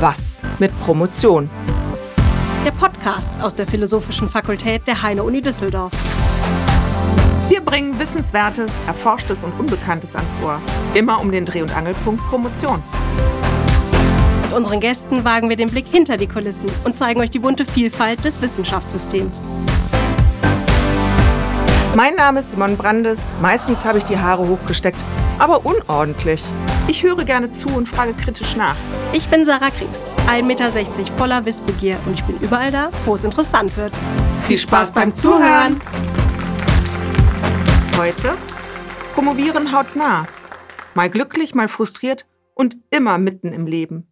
Was mit Promotion? Der Podcast aus der Philosophischen Fakultät der Heine-Uni Düsseldorf. Wir bringen Wissenswertes, Erforschtes und Unbekanntes ans Ohr. Immer um den Dreh- und Angelpunkt Promotion. Mit unseren Gästen wagen wir den Blick hinter die Kulissen und zeigen euch die bunte Vielfalt des Wissenschaftssystems. Mein Name ist Simon Brandes. Meistens habe ich die Haare hochgesteckt, aber unordentlich. Ich höre gerne zu und frage kritisch nach. Ich bin Sarah Kriegs, 1,60 Meter voller Wissbegier und ich bin überall da, wo es interessant wird. Viel Spaß beim Zuhören! Heute promovieren hautnah. Mal glücklich, mal frustriert und immer mitten im Leben.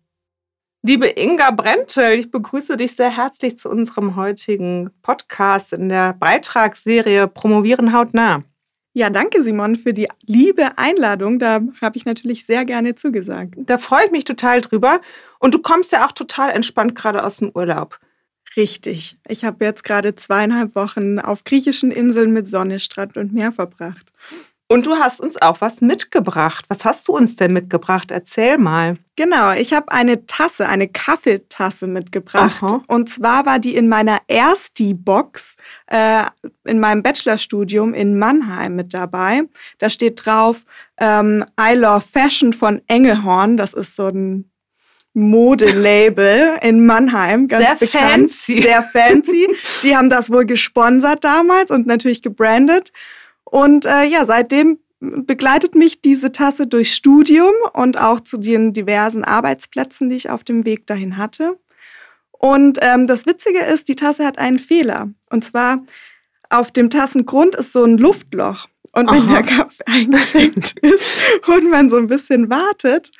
Liebe Inga Brentel, ich begrüße dich sehr herzlich zu unserem heutigen Podcast in der Beitragsserie Promovieren hautnah. Ja, danke Simon für die liebe Einladung. Da habe ich natürlich sehr gerne zugesagt. Da freue ich mich total drüber. Und du kommst ja auch total entspannt gerade aus dem Urlaub. Richtig. Ich habe jetzt gerade zweieinhalb Wochen auf griechischen Inseln mit Sonne, Strand und Meer verbracht. Und du hast uns auch was mitgebracht. Was hast du uns denn mitgebracht? Erzähl mal. Genau, ich habe eine Tasse, eine Kaffeetasse mitgebracht. Aha. Und zwar war die in meiner Ersti-Box äh, in meinem Bachelorstudium in Mannheim mit dabei. Da steht drauf ähm, I Love Fashion von Engelhorn. Das ist so ein Modelabel in Mannheim, ganz sehr bekannt. Fancy. Sehr fancy. Die haben das wohl gesponsert damals und natürlich gebrandet. Und äh, ja, seitdem begleitet mich diese Tasse durch Studium und auch zu den diversen Arbeitsplätzen, die ich auf dem Weg dahin hatte. Und ähm, das Witzige ist, die Tasse hat einen Fehler. Und zwar auf dem Tassengrund ist so ein Luftloch. Und wenn Aha. der Kaffee eingeschenkt ist und man so ein bisschen wartet,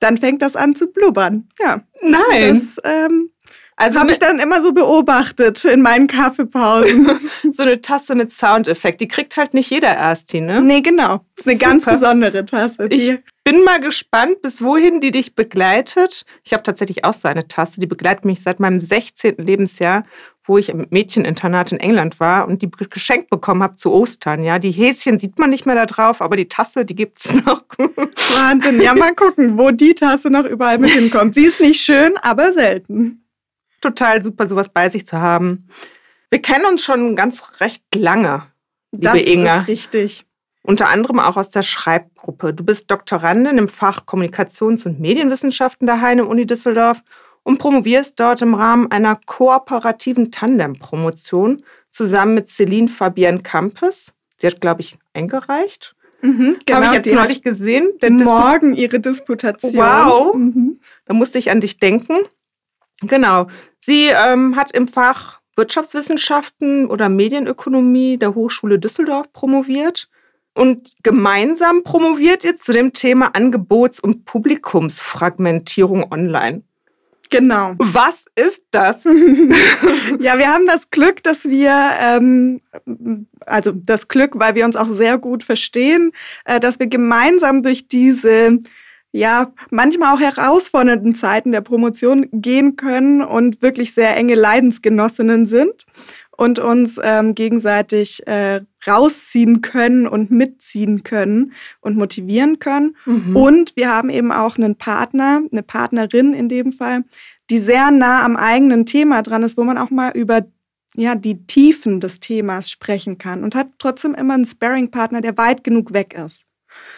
dann fängt das an zu blubbern. Ja. Nein. Das ähm, also habe ich dann immer so beobachtet in meinen Kaffeepausen. so eine Tasse mit Soundeffekt. Die kriegt halt nicht jeder Ersti, ne? Nee, genau. Das ist eine Super. ganz besondere Tasse. Ich bin mal gespannt, bis wohin die dich begleitet. Ich habe tatsächlich auch so eine Tasse, die begleitet mich seit meinem 16. Lebensjahr, wo ich im Mädcheninternat in England war und die geschenkt bekommen habe zu Ostern. Ja, die Häschen sieht man nicht mehr da drauf, aber die Tasse, die gibt es noch. Wahnsinn. Ja, mal gucken, wo die Tasse noch überall mit hinkommt. Sie ist nicht schön, aber selten total super, sowas bei sich zu haben. Wir kennen uns schon ganz recht lange, liebe das Inga. Das ist richtig. Unter anderem auch aus der Schreibgruppe. Du bist Doktorandin im Fach Kommunikations- und Medienwissenschaften der Heine-Uni Düsseldorf und promovierst dort im Rahmen einer kooperativen Tandem-Promotion zusammen mit Celine Fabienne Campes. Sie hat, glaube ich, eingereicht. Mhm, genau, Habe ich jetzt neulich gesehen. morgen ihre Disputation. Wow. Mhm. Da musste ich an dich denken. Genau. Sie ähm, hat im Fach Wirtschaftswissenschaften oder Medienökonomie der Hochschule Düsseldorf promoviert und gemeinsam promoviert jetzt zu dem Thema Angebots- und Publikumsfragmentierung online. Genau. Was ist das? ja, wir haben das Glück, dass wir, ähm, also das Glück, weil wir uns auch sehr gut verstehen, äh, dass wir gemeinsam durch diese ja, manchmal auch herausfordernden Zeiten der Promotion gehen können und wirklich sehr enge Leidensgenossinnen sind und uns ähm, gegenseitig äh, rausziehen können und mitziehen können und motivieren können. Mhm. Und wir haben eben auch einen Partner, eine Partnerin in dem Fall, die sehr nah am eigenen Thema dran ist, wo man auch mal über ja, die Tiefen des Themas sprechen kann und hat trotzdem immer einen Sparring-Partner, der weit genug weg ist.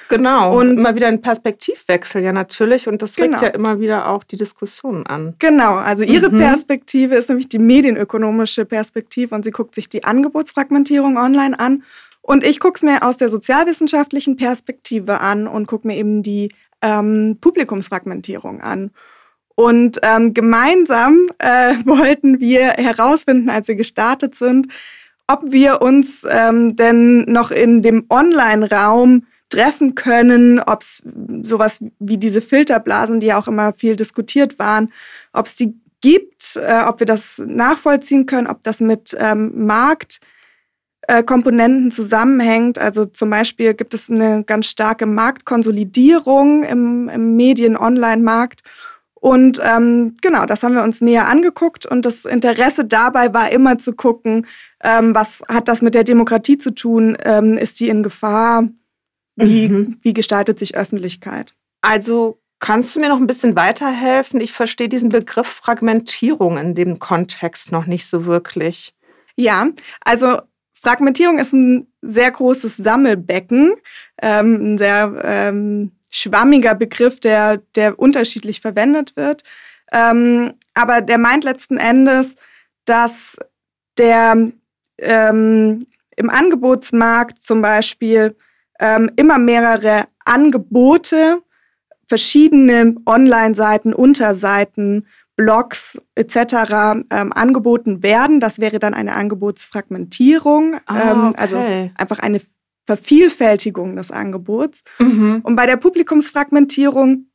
Genau. Und immer wieder ein Perspektivwechsel, ja, natürlich. Und das regt genau. ja immer wieder auch die Diskussion an. Genau. Also Ihre mhm. Perspektive ist nämlich die medienökonomische Perspektive und sie guckt sich die Angebotsfragmentierung online an. Und ich gucke es mir aus der sozialwissenschaftlichen Perspektive an und gucke mir eben die ähm, Publikumsfragmentierung an. Und ähm, gemeinsam äh, wollten wir herausfinden, als wir gestartet sind, ob wir uns ähm, denn noch in dem Online-Raum treffen können, ob es sowas wie diese Filterblasen, die ja auch immer viel diskutiert waren, ob es die gibt, äh, ob wir das nachvollziehen können, ob das mit ähm, Marktkomponenten äh, zusammenhängt. Also zum Beispiel gibt es eine ganz starke Marktkonsolidierung im, im Medien-Online-Markt. Und ähm, genau, das haben wir uns näher angeguckt und das Interesse dabei war immer zu gucken, ähm, was hat das mit der Demokratie zu tun? Ähm, ist die in Gefahr? Wie, mhm. wie gestaltet sich Öffentlichkeit? Also Kannst du mir noch ein bisschen weiterhelfen? Ich verstehe diesen Begriff Fragmentierung in dem Kontext noch nicht so wirklich. Ja, also Fragmentierung ist ein sehr großes Sammelbecken, ähm, ein sehr ähm, schwammiger Begriff, der, der unterschiedlich verwendet wird. Ähm, aber der meint letzten Endes, dass der ähm, im Angebotsmarkt zum Beispiel ähm, immer mehrere Angebote, verschiedene Online-Seiten, Unterseiten, Blogs etc. Ähm, angeboten werden. Das wäre dann eine Angebotsfragmentierung, ah, ähm, okay. also einfach eine Vervielfältigung des Angebots. Mhm. Und bei der Publikumsfragmentierung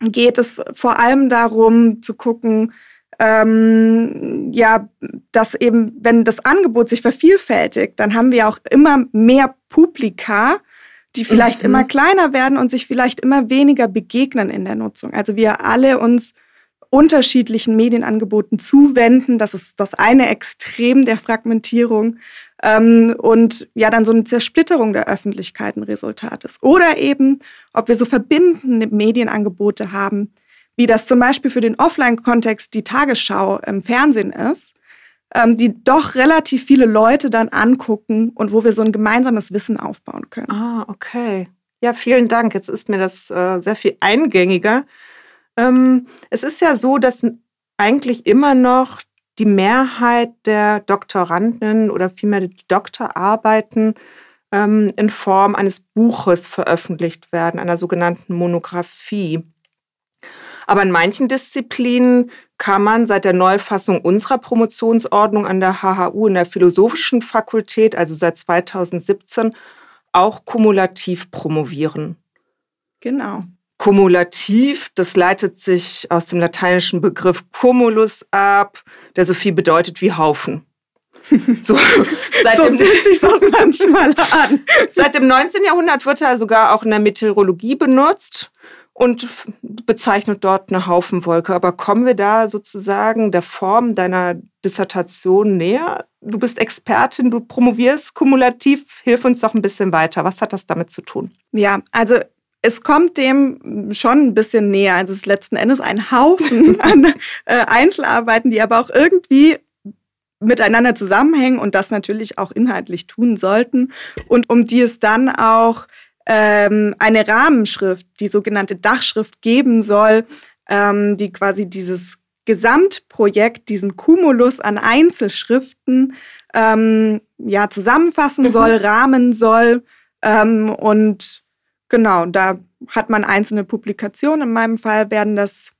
geht es vor allem darum zu gucken, ähm, ja, dass eben, wenn das Angebot sich vervielfältigt, dann haben wir auch immer mehr Publika, die vielleicht Mhm. immer kleiner werden und sich vielleicht immer weniger begegnen in der Nutzung. Also wir alle uns unterschiedlichen Medienangeboten zuwenden. Das ist das eine Extrem der Fragmentierung. Ähm, und ja, dann so eine Zersplitterung der Öffentlichkeit ein Resultat ist. Oder eben, ob wir so verbindende Medienangebote haben, wie das zum Beispiel für den Offline-Kontext die Tagesschau im Fernsehen ist, ähm, die doch relativ viele Leute dann angucken und wo wir so ein gemeinsames Wissen aufbauen können. Ah, okay. Ja, vielen Dank. Jetzt ist mir das äh, sehr viel eingängiger. Ähm, es ist ja so, dass eigentlich immer noch die Mehrheit der Doktoranden oder vielmehr die Doktorarbeiten ähm, in Form eines Buches veröffentlicht werden, einer sogenannten Monographie. Aber in manchen Disziplinen kann man seit der Neufassung unserer Promotionsordnung an der HHU in der Philosophischen Fakultät, also seit 2017, auch kumulativ promovieren. Genau. Kumulativ, das leitet sich aus dem lateinischen Begriff cumulus ab, der so viel bedeutet wie Haufen. So, seit, so dem, fühlt sich auch manchmal an. seit dem 19. Jahrhundert wird er sogar auch in der Meteorologie benutzt und bezeichnet dort eine Haufenwolke. Aber kommen wir da sozusagen der Form deiner Dissertation näher? Du bist Expertin, du promovierst kumulativ. Hilf uns doch ein bisschen weiter. Was hat das damit zu tun? Ja, also es kommt dem schon ein bisschen näher. Also es ist letzten Endes ein Haufen an äh, Einzelarbeiten, die aber auch irgendwie miteinander zusammenhängen und das natürlich auch inhaltlich tun sollten und um die es dann auch ähm, eine Rahmenschrift, die sogenannte Dachschrift geben soll, ähm, die quasi dieses Gesamtprojekt, diesen Cumulus an Einzelschriften ähm, ja, zusammenfassen Mhm. soll, rahmen soll. Ähm, und genau, da hat man einzelne Publikationen. In meinem Fall werden das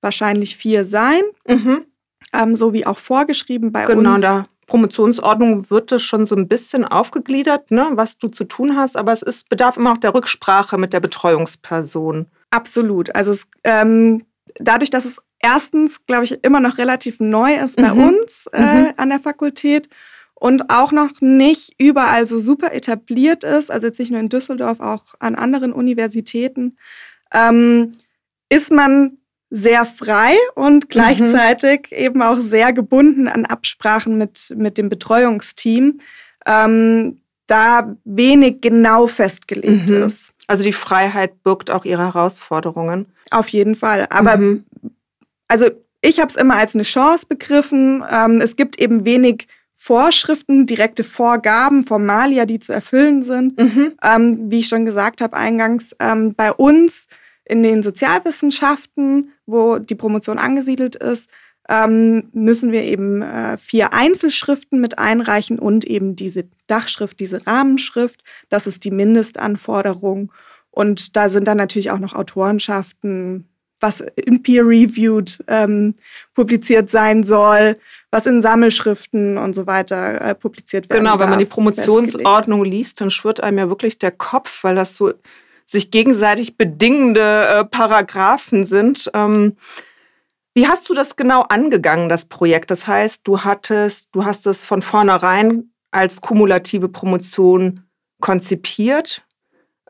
wahrscheinlich vier sein, Mhm. ähm, so wie auch vorgeschrieben bei Genau, uns. der Promotionsordnung wird das schon so ein bisschen aufgegliedert, ne, was du zu tun hast, aber es ist, bedarf immer noch der Rücksprache mit der Betreuungsperson. Absolut. Also es, ähm, dadurch, dass es erstens, glaube ich, immer noch relativ neu ist bei Mhm. uns äh, Mhm. an der Fakultät und auch noch nicht überall so super etabliert ist, also jetzt nicht nur in Düsseldorf, auch an anderen Universitäten, ähm, ist man sehr frei und gleichzeitig eben auch sehr gebunden an Absprachen mit, mit dem Betreuungsteam, ähm, da wenig genau festgelegt Mhm. ist. Also die Freiheit birgt auch ihre Herausforderungen. Auf jeden Fall. Aber Mhm. also ich habe es immer als eine Chance begriffen. Ähm, es gibt eben wenig Vorschriften, direkte Vorgaben, Formalia, die zu erfüllen sind. Mhm. Ähm, wie ich schon gesagt habe eingangs, ähm, bei uns in den Sozialwissenschaften, wo die Promotion angesiedelt ist, ähm, müssen wir eben äh, vier Einzelschriften mit einreichen und eben diese Dachschrift, diese Rahmenschrift. Das ist die Mindestanforderung. Und da sind dann natürlich auch noch Autorenschaften, was in peer-reviewed ähm, publiziert sein soll, was in Sammelschriften und so weiter äh, publiziert werden Genau, wenn man die. Promotionsordnung liest, dann schwirrt einem ja wirklich der Kopf, weil das so sich gegenseitig bedingende äh, Paragraphen sind. Ähm, wie hast du das genau angegangen, das Projekt? Das heißt, du hattest, du hast es von vornherein als kumulative Promotion konzipiert,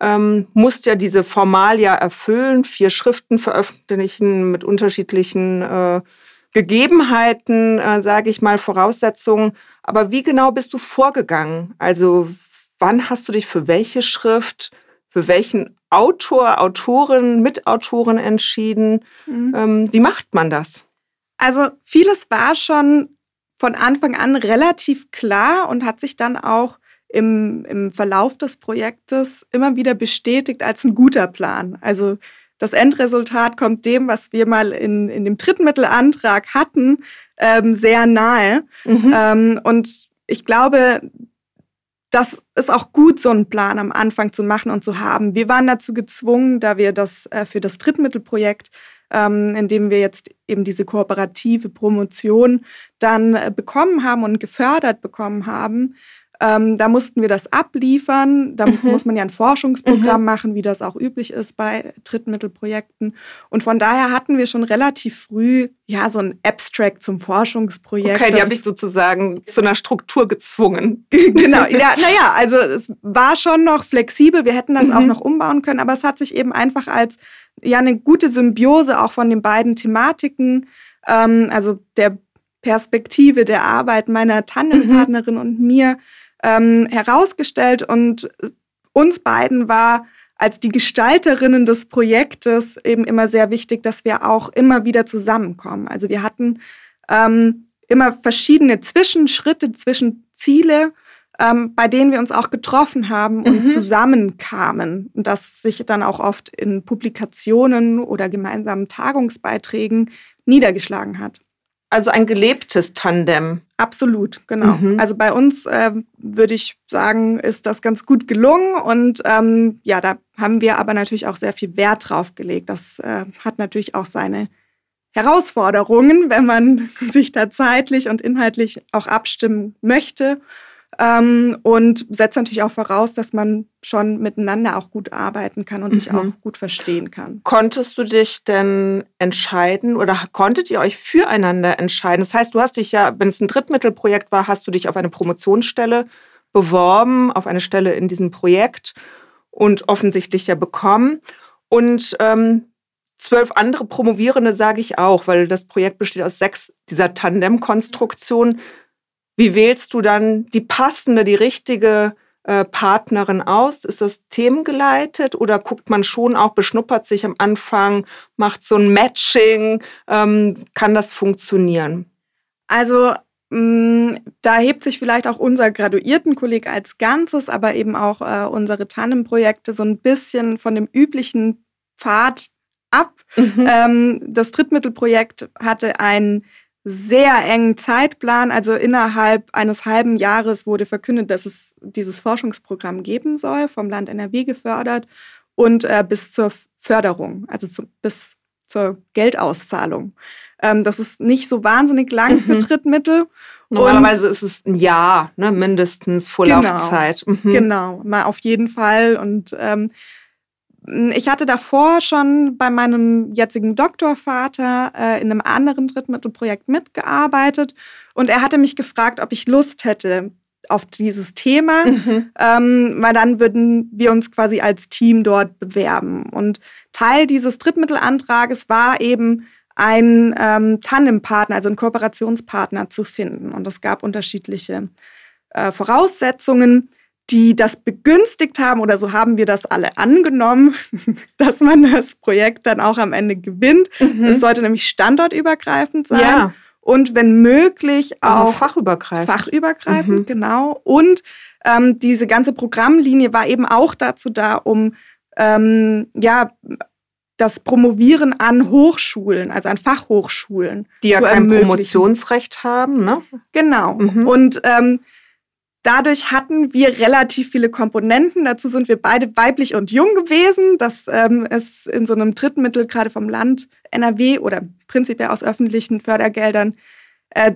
ähm, musst ja diese Formalia erfüllen, vier Schriften veröffentlichen mit unterschiedlichen äh, Gegebenheiten, äh, sage ich mal, Voraussetzungen. Aber wie genau bist du vorgegangen? Also wann hast du dich für welche Schrift, für welchen Autor, Autorin, Mitautorin entschieden. Mhm. Ähm, wie macht man das? Also vieles war schon von Anfang an relativ klar und hat sich dann auch im, im Verlauf des Projektes immer wieder bestätigt als ein guter Plan. Also das Endresultat kommt dem, was wir mal in, in dem Drittmittelantrag hatten, ähm, sehr nahe. Mhm. Ähm, und ich glaube, das ist auch gut, so einen Plan am Anfang zu machen und zu haben. Wir waren dazu gezwungen, da wir das äh, für das Drittmittelprojekt, ähm, in dem wir jetzt eben diese kooperative Promotion dann äh, bekommen haben und gefördert bekommen haben, ähm, da mussten wir das abliefern. Da mhm. muss man ja ein Forschungsprogramm mhm. machen, wie das auch üblich ist bei Drittmittelprojekten. Und von daher hatten wir schon relativ früh ja so ein Abstract zum Forschungsprojekt. Okay, die habe ich sozusagen zu einer Struktur gezwungen. genau, ja, naja, also es war schon noch flexibel. Wir hätten das mhm. auch noch umbauen können, aber es hat sich eben einfach als ja eine gute Symbiose auch von den beiden Thematiken, ähm, also der Perspektive der Arbeit meiner Tandempartnerin mhm. und mir ähm, herausgestellt und uns beiden war als die Gestalterinnen des Projektes eben immer sehr wichtig, dass wir auch immer wieder zusammenkommen. Also wir hatten ähm, immer verschiedene Zwischenschritte, Zwischenziele, ähm, bei denen wir uns auch getroffen haben und mhm. zusammenkamen. Und das sich dann auch oft in Publikationen oder gemeinsamen Tagungsbeiträgen niedergeschlagen hat. Also ein gelebtes Tandem. Absolut, genau. Mhm. Also bei uns äh, würde ich sagen, ist das ganz gut gelungen und ähm, ja, da haben wir aber natürlich auch sehr viel Wert drauf gelegt. Das äh, hat natürlich auch seine Herausforderungen, wenn man sich da zeitlich und inhaltlich auch abstimmen möchte ähm, und setzt natürlich auch voraus, dass man schon miteinander auch gut arbeiten kann und mhm. sich auch gut verstehen kann. Konntest du dich denn entscheiden oder konntet ihr euch füreinander entscheiden? Das heißt, du hast dich ja, wenn es ein Drittmittelprojekt war, hast du dich auf eine Promotionsstelle beworben, auf eine Stelle in diesem Projekt und offensichtlich ja bekommen. Und ähm, zwölf andere Promovierende sage ich auch, weil das Projekt besteht aus sechs dieser Tandem-Konstruktion. Wie wählst du dann die passende, die richtige äh, Partnerin aus? Ist das themengeleitet oder guckt man schon auch, beschnuppert sich am Anfang, macht so ein Matching? Ähm, kann das funktionieren? Also mm, da hebt sich vielleicht auch unser Graduiertenkolleg als Ganzes, aber eben auch äh, unsere Tandem-Projekte so ein bisschen von dem üblichen Pfad ab. Mhm. Ähm, das Drittmittelprojekt hatte ein sehr engen Zeitplan. Also innerhalb eines halben Jahres wurde verkündet, dass es dieses Forschungsprogramm geben soll, vom Land NRW gefördert und äh, bis zur Förderung, also zu, bis zur Geldauszahlung. Ähm, das ist nicht so wahnsinnig lang mhm. für Drittmittel. Normalerweise und, ist es ein Jahr, ne, mindestens Vorlaufzeit. Genau, mhm. genau, mal auf jeden Fall. Und ähm, ich hatte davor schon bei meinem jetzigen Doktorvater äh, in einem anderen Drittmittelprojekt mitgearbeitet und er hatte mich gefragt, ob ich Lust hätte auf dieses Thema, mhm. ähm, weil dann würden wir uns quasi als Team dort bewerben. Und Teil dieses Drittmittelantrages war eben ein ähm, Tandempartner, also ein Kooperationspartner zu finden. Und es gab unterschiedliche äh, Voraussetzungen die das begünstigt haben oder so haben wir das alle angenommen, dass man das Projekt dann auch am Ende gewinnt. Mhm. Es sollte nämlich standortübergreifend sein. Ja. Und wenn möglich auch, fachübergreifend. Fachübergreifend, mhm. genau. Und ähm, diese ganze Programmlinie war eben auch dazu da, um ähm, ja, das Promovieren an Hochschulen, also an Fachhochschulen. Die ja kein Promotionsrecht haben, ne? Genau. Mhm. Und ähm, Dadurch hatten wir relativ viele Komponenten. Dazu sind wir beide weiblich und jung gewesen. Das ähm, ist in so einem Drittmittel, gerade vom Land NRW oder prinzipiell aus öffentlichen Fördergeldern, äh,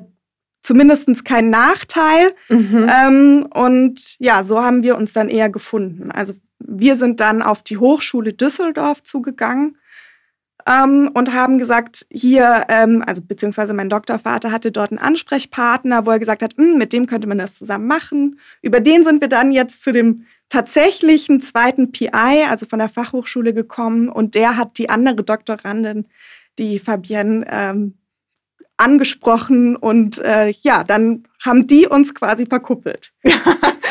zumindest kein Nachteil. Mhm. Ähm, und ja, so haben wir uns dann eher gefunden. Also wir sind dann auf die Hochschule Düsseldorf zugegangen ähm, und haben gesagt, hier, ähm, also beziehungsweise mein Doktorvater hatte dort einen Ansprechpartner, wo er gesagt hat, hm, mit dem könnte man das zusammen machen. Über den sind wir dann jetzt zu dem tatsächlichen zweiten PI, also von der Fachhochschule gekommen und der hat die andere Doktorandin, die Fabienne, ähm, angesprochen und äh, ja, dann haben die uns quasi verkuppelt.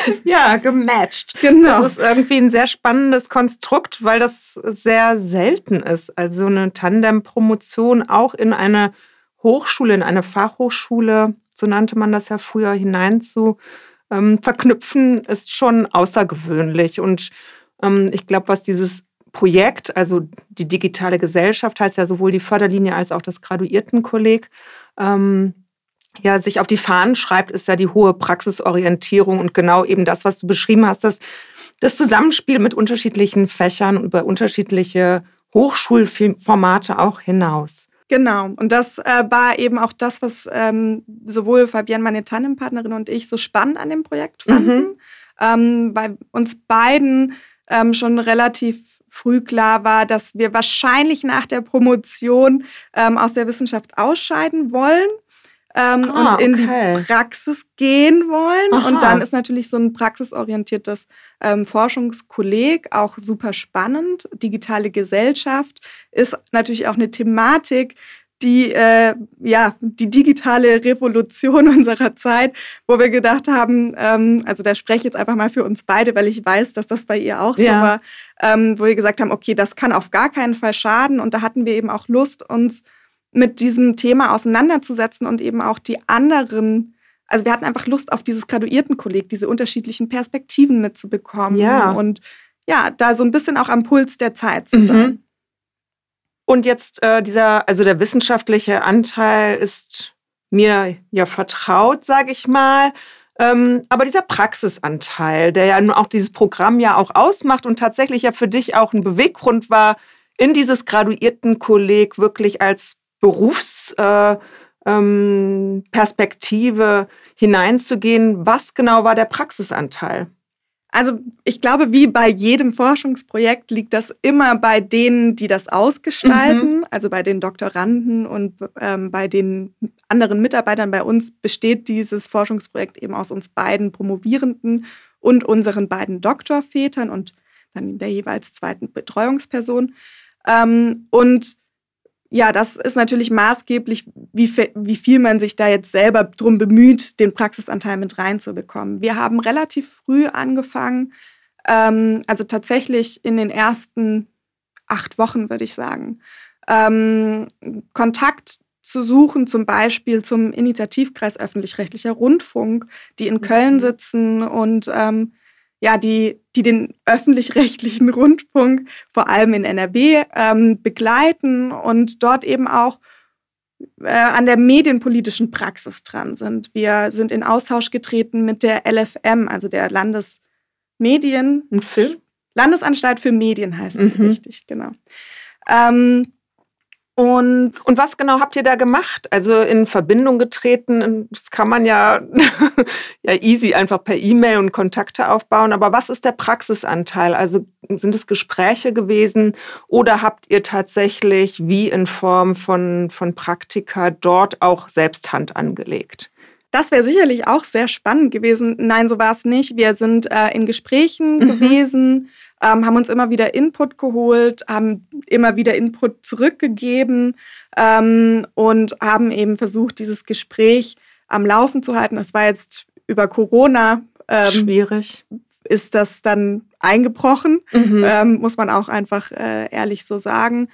ja, gematcht. Genau. Das ist irgendwie ein sehr spannendes Konstrukt, weil das sehr selten ist. Also eine Tandem-Promotion auch in eine Hochschule, in eine Fachhochschule, so nannte man das ja früher, hinein zu ähm, verknüpfen, ist schon außergewöhnlich. Und ähm, ich glaube, was dieses Projekt, also die digitale Gesellschaft, heißt ja sowohl die Förderlinie als auch das Graduiertenkolleg, ähm, ja, sich auf die Fahnen schreibt, ist ja die hohe Praxisorientierung und genau eben das, was du beschrieben hast, das, das Zusammenspiel mit unterschiedlichen Fächern und über unterschiedliche Hochschulformate auch hinaus. Genau. Und das äh, war eben auch das, was ähm, sowohl Fabienne, meine Tandempartnerin und ich so spannend an dem Projekt fanden, mhm. ähm, weil uns beiden ähm, schon relativ früh klar war, dass wir wahrscheinlich nach der Promotion ähm, aus der Wissenschaft ausscheiden wollen ähm, ah, und in okay. die Praxis gehen wollen. Aha. Und dann ist natürlich so ein praxisorientiertes ähm, Forschungskolleg auch super spannend. Digitale Gesellschaft ist natürlich auch eine Thematik, die, äh, ja, die digitale Revolution unserer Zeit, wo wir gedacht haben, ähm, also da spreche ich jetzt einfach mal für uns beide, weil ich weiß, dass das bei ihr auch ja. so war, ähm, wo wir gesagt haben, okay, das kann auf gar keinen Fall schaden. Und da hatten wir eben auch Lust, uns mit diesem Thema auseinanderzusetzen und eben auch die anderen, also wir hatten einfach Lust auf dieses Graduiertenkolleg, diese unterschiedlichen Perspektiven mitzubekommen ja. und ja, da so ein bisschen auch am Puls der Zeit zu sein. Mhm. Und jetzt äh, dieser, also der wissenschaftliche Anteil ist mir ja vertraut, sage ich mal. Ähm, aber dieser Praxisanteil, der ja nun auch dieses Programm ja auch ausmacht und tatsächlich ja für dich auch ein Beweggrund war, in dieses Graduiertenkolleg wirklich als Berufsperspektive äh, ähm, hineinzugehen. Was genau war der Praxisanteil? Also ich glaube, wie bei jedem Forschungsprojekt liegt das immer bei denen, die das ausgestalten, mhm. also bei den Doktoranden und ähm, bei den anderen Mitarbeitern. Bei uns besteht dieses Forschungsprojekt eben aus uns beiden Promovierenden und unseren beiden Doktorvätern und dann der jeweils zweiten Betreuungsperson. Ähm, und ja, das ist natürlich maßgeblich, wie, wie viel man sich da jetzt selber drum bemüht, den Praxisanteil mit reinzubekommen. Wir haben relativ früh angefangen, ähm, also tatsächlich in den ersten acht Wochen, würde ich sagen, ähm, Kontakt zu suchen, zum Beispiel zum Initiativkreis öffentlich-rechtlicher Rundfunk, die in Köln mhm. sitzen und ähm, ja, die, die den öffentlich-rechtlichen Rundfunk, vor allem in NRW, ähm, begleiten und dort eben auch äh, an der medienpolitischen Praxis dran sind. Wir sind in Austausch getreten mit der LFM, also der Landesmedien. Ein Film? Landesanstalt für Medien heißt es mhm. richtig, genau. Ähm, und, und was genau habt ihr da gemacht? Also in Verbindung getreten, das kann man ja, ja easy einfach per E-Mail und Kontakte aufbauen. Aber was ist der Praxisanteil? Also sind es Gespräche gewesen oder habt ihr tatsächlich wie in Form von, von Praktika dort auch selbst Hand angelegt? Das wäre sicherlich auch sehr spannend gewesen. Nein, so war es nicht. Wir sind äh, in Gesprächen mhm. gewesen, ähm, haben uns immer wieder Input geholt, haben immer wieder Input zurückgegeben ähm, und haben eben versucht, dieses Gespräch am Laufen zu halten. Das war jetzt über Corona. Ähm, Schwierig. Ist das dann eingebrochen, mhm. Ähm, muss man auch einfach äh, ehrlich so sagen.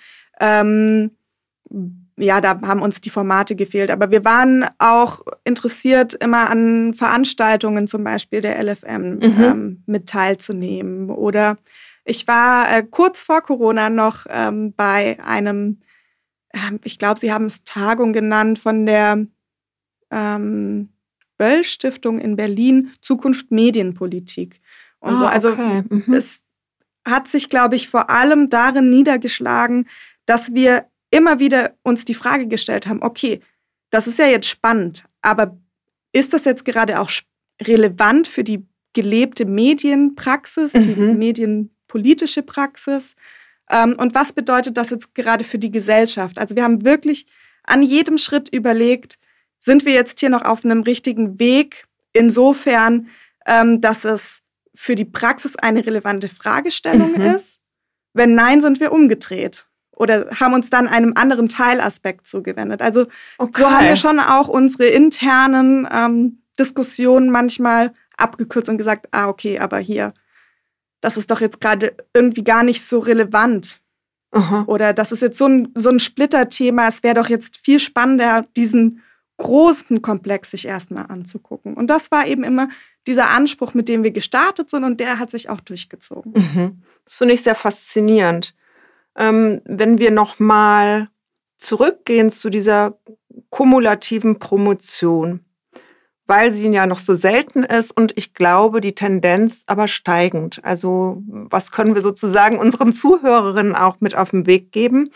Ja, da haben uns die Formate gefehlt. Aber wir waren auch interessiert, immer an Veranstaltungen zum Beispiel der LFM mhm. ähm, mit teilzunehmen. Oder ich war äh, kurz vor Corona noch ähm, bei einem, äh, ich glaube, Sie haben es Tagung genannt, von der ähm, Böll Stiftung in Berlin, Zukunft Medienpolitik. Und ah, so. Also okay. mhm. es hat sich, glaube ich, vor allem darin niedergeschlagen, dass wir immer wieder uns die Frage gestellt haben, okay, das ist ja jetzt spannend, aber ist das jetzt gerade auch relevant für die gelebte Medienpraxis, mhm. die medienpolitische Praxis? Ähm, und was bedeutet das jetzt gerade für die Gesellschaft? Also wir haben wirklich an jedem Schritt überlegt, sind wir jetzt hier noch auf einem richtigen Weg, insofern, ähm, dass es für die Praxis eine relevante Fragestellung mhm. ist? Wenn nein, sind wir umgedreht oder haben uns dann einem anderen Teilaspekt zugewendet. Also okay. so haben wir schon auch unsere internen ähm, Diskussionen manchmal abgekürzt und gesagt, ah, okay, aber hier, das ist doch jetzt gerade irgendwie gar nicht so relevant. Aha. Oder das ist jetzt so ein, so ein Splitterthema, es wäre doch jetzt viel spannender, diesen großen Komplex sich erstmal anzugucken. Und das war eben immer dieser Anspruch, mit dem wir gestartet sind und der hat sich auch durchgezogen. Mhm. Das finde ich sehr faszinierend. Ähm, wenn wir nochmal zurückgehen zu dieser kumulativen Promotion, weil sie ja noch so selten ist und ich glaube, die Tendenz aber steigend. Also was können wir sozusagen unseren Zuhörerinnen auch mit auf den Weg geben?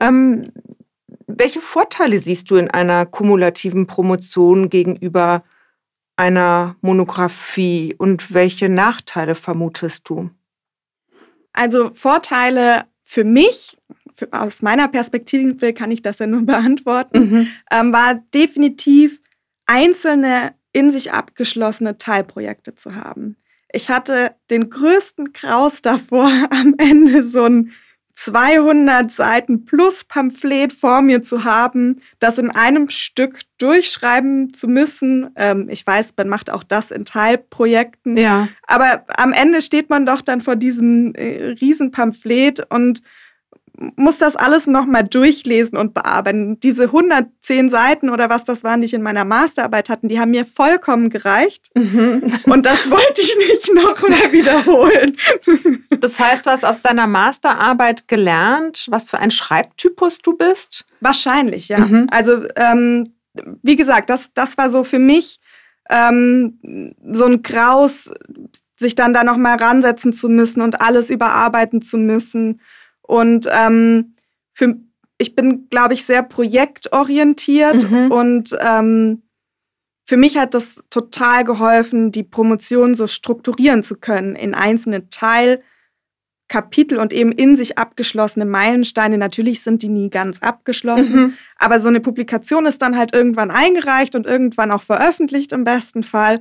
Ähm, welche Vorteile siehst du in einer kumulativen Promotion gegenüber einer Monographie und welche Nachteile vermutest du? Also Vorteile für mich, für, aus meiner Perspektive kann ich das ja nur beantworten, mhm. ähm, war definitiv einzelne in sich abgeschlossene Teilprojekte zu haben. Ich hatte den größten Kraus davor, am Ende so ein 200 Seiten plus Pamphlet vor mir zu haben, das in einem Stück durchschreiben zu müssen. Ähm, ich weiß, man macht auch das in Teilprojekten. Ja. Aber am Ende steht man doch dann vor diesem äh, Riesenpamphlet und muss das alles nochmal durchlesen und bearbeiten. Diese 110 Seiten oder was das waren, die ich in meiner Masterarbeit hatten, die haben mir vollkommen gereicht. Mhm. Und das wollte ich nicht nochmal wiederholen. Das heißt, du hast aus deiner Masterarbeit gelernt, was für ein Schreibtypus du bist? Wahrscheinlich, ja. Mhm. Also, ähm, wie gesagt, das, das war so für mich ähm, so ein Graus, sich dann da nochmal ransetzen zu müssen und alles überarbeiten zu müssen. Und ähm, für, ich bin, glaube ich, sehr projektorientiert mhm. und ähm, für mich hat das total geholfen, die Promotion so strukturieren zu können in einzelne Teilkapitel und eben in sich abgeschlossene Meilensteine. Natürlich sind die nie ganz abgeschlossen, mhm. aber so eine Publikation ist dann halt irgendwann eingereicht und irgendwann auch veröffentlicht im besten Fall.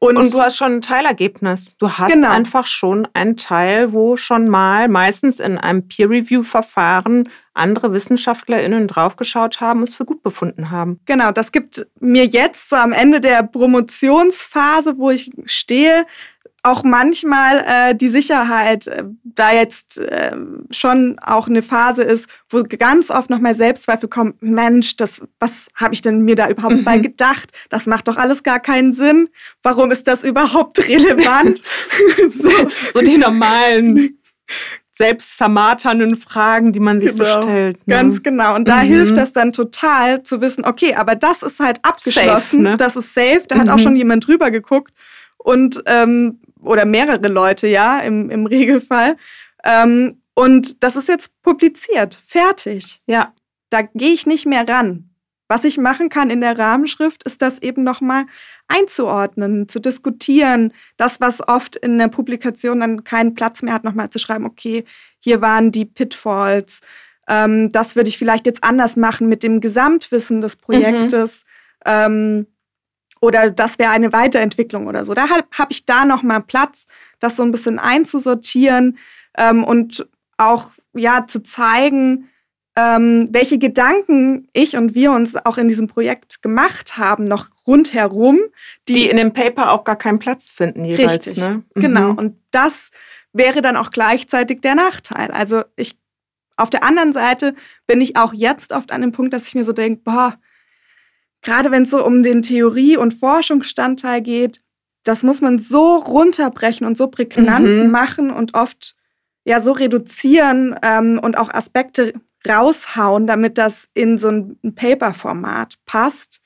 Und, und, du hast schon ein Teilergebnis. Du hast genau. einfach schon ein Teil, wo schon mal meistens in einem Peer-Review-Verfahren andere WissenschaftlerInnen draufgeschaut haben und es für gut befunden haben. Genau, das gibt mir jetzt so am Ende der Promotionsphase, wo ich stehe, auch manchmal äh, die Sicherheit, äh, da jetzt äh, schon auch eine Phase ist, wo ganz oft nochmal Selbstzweifel kommen, Mensch, das, was habe ich denn mir da überhaupt mhm. bei gedacht? Das macht doch alles gar keinen Sinn. Warum ist das überhaupt relevant? so, so die normalen selbstzermarternden Fragen, die man sich genau. so stellt. Ne? Ganz genau. Und da mhm. hilft das dann total zu wissen, okay, aber das ist halt abgeschlossen, safe, ne? das ist safe, da mhm. hat auch mhm. schon jemand drüber geguckt. Und ähm, oder mehrere Leute, ja, im, im Regelfall. Ähm, und das ist jetzt publiziert, fertig. Ja. Da gehe ich nicht mehr ran. Was ich machen kann in der Rahmenschrift, ist das eben nochmal einzuordnen, zu diskutieren. Das, was oft in der Publikation dann keinen Platz mehr hat, nochmal zu schreiben, okay, hier waren die Pitfalls. Ähm, das würde ich vielleicht jetzt anders machen mit dem Gesamtwissen des Projektes. Mhm. Ähm, oder das wäre eine Weiterentwicklung oder so. Da habe hab ich da noch mal Platz, das so ein bisschen einzusortieren ähm, und auch ja zu zeigen, ähm, welche Gedanken ich und wir uns auch in diesem Projekt gemacht haben, noch rundherum. Die, die in dem Paper auch gar keinen Platz finden jeweils. Richtig, ne? mhm. genau. Und das wäre dann auch gleichzeitig der Nachteil. Also ich auf der anderen Seite bin ich auch jetzt oft an dem Punkt, dass ich mir so denke, boah, gerade wenn es so um den Theorie- und Forschungsstandteil geht, das muss man so runterbrechen und so prägnant mhm. machen und oft ja so reduzieren ähm, und auch Aspekte raushauen, damit das in so ein Paper-Format passt.